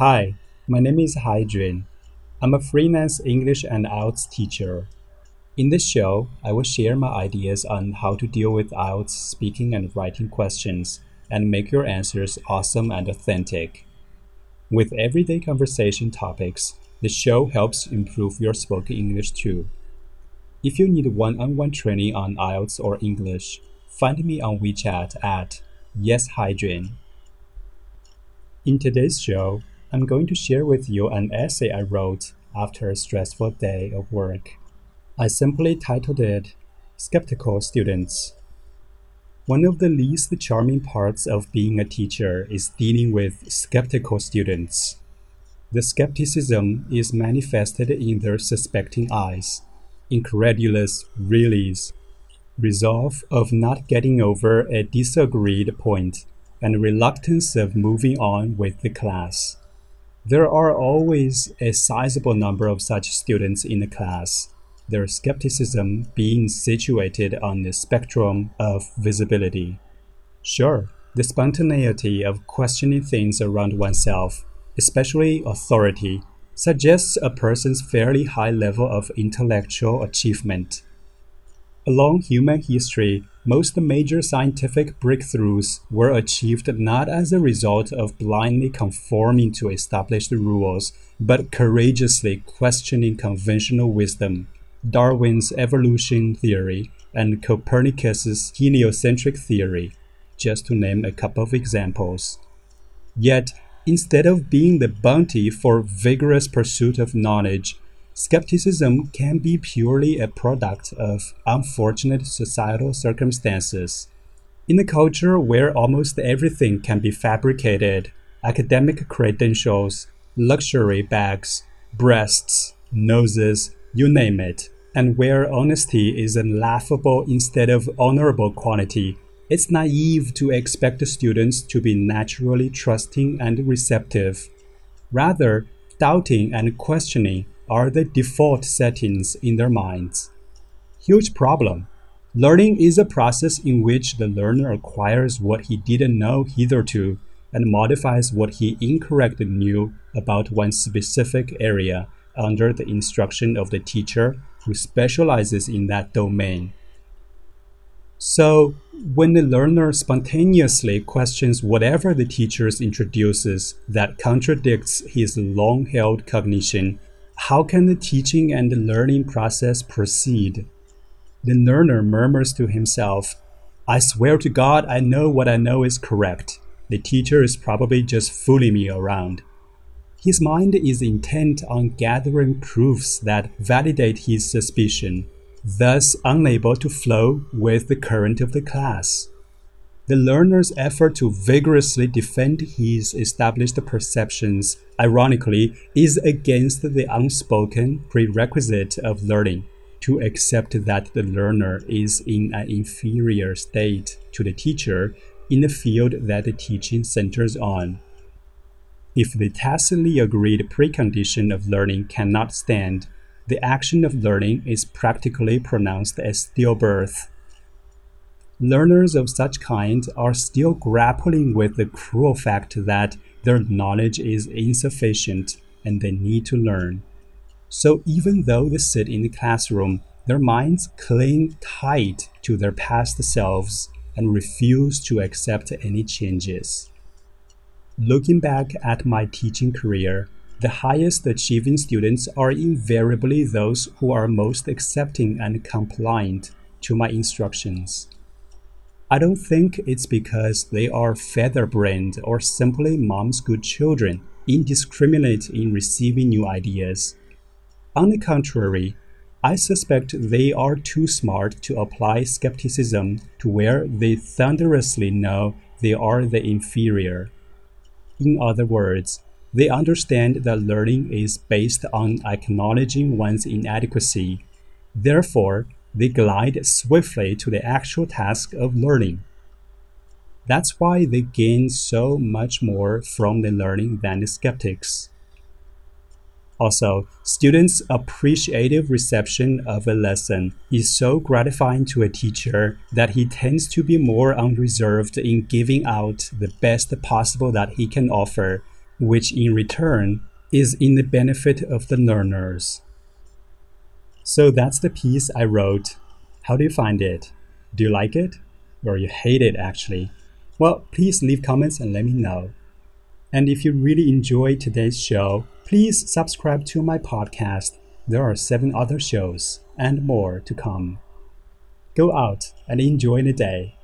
Hi, my name is Haijun. I'm a freelance English and IELTS teacher. In this show, I will share my ideas on how to deal with IELTS speaking and writing questions and make your answers awesome and authentic. With everyday conversation topics, the show helps improve your spoken English too. If you need one on one training on IELTS or English, find me on WeChat at YesHydrin. In today's show, I'm going to share with you an essay I wrote after a stressful day of work. I simply titled it Skeptical Students. One of the least charming parts of being a teacher is dealing with skeptical students. The skepticism is manifested in their suspecting eyes incredulous reallys, resolve of not getting over a disagreed point, and reluctance of moving on with the class. There are always a sizable number of such students in the class, their skepticism being situated on the spectrum of visibility. Sure, the spontaneity of questioning things around oneself, especially authority, suggests a person's fairly high level of intellectual achievement. Along human history, most major scientific breakthroughs were achieved not as a result of blindly conforming to established rules, but courageously questioning conventional wisdom. Darwin's evolution theory and Copernicus's heliocentric theory, just to name a couple of examples. Yet, Instead of being the bounty for vigorous pursuit of knowledge, skepticism can be purely a product of unfortunate societal circumstances. In a culture where almost everything can be fabricated academic credentials, luxury bags, breasts, noses, you name it and where honesty is a laughable instead of honorable quality, it's naive to expect students to be naturally trusting and receptive. Rather, doubting and questioning are the default settings in their minds. Huge problem. Learning is a process in which the learner acquires what he didn't know hitherto and modifies what he incorrectly knew about one specific area under the instruction of the teacher who specializes in that domain. So, when the learner spontaneously questions whatever the teacher introduces that contradicts his long held cognition, how can the teaching and the learning process proceed? The learner murmurs to himself, I swear to God, I know what I know is correct. The teacher is probably just fooling me around. His mind is intent on gathering proofs that validate his suspicion thus unable to flow with the current of the class. The learner's effort to vigorously defend his established perceptions, ironically, is against the unspoken prerequisite of learning to accept that the learner is in an inferior state to the teacher in the field that the teaching centers on. If the tacitly agreed precondition of learning cannot stand, the action of learning is practically pronounced as stillbirth. Learners of such kind are still grappling with the cruel fact that their knowledge is insufficient and they need to learn. So even though they sit in the classroom, their minds cling tight to their past selves and refuse to accept any changes. Looking back at my teaching career, the highest achieving students are invariably those who are most accepting and compliant to my instructions. I don't think it's because they are feather-brained or simply mom's good children, indiscriminate in receiving new ideas. On the contrary, I suspect they are too smart to apply skepticism to where they thunderously know they are the inferior. In other words, they understand that learning is based on acknowledging one's inadequacy. Therefore, they glide swiftly to the actual task of learning. That's why they gain so much more from the learning than the skeptics. Also, students' appreciative reception of a lesson is so gratifying to a teacher that he tends to be more unreserved in giving out the best possible that he can offer which in return is in the benefit of the learners. So that's the piece I wrote. How do you find it? Do you like it? Or you hate it actually? Well, please leave comments and let me know. And if you really enjoyed today's show, please subscribe to my podcast. There are seven other shows and more to come. Go out and enjoy the day.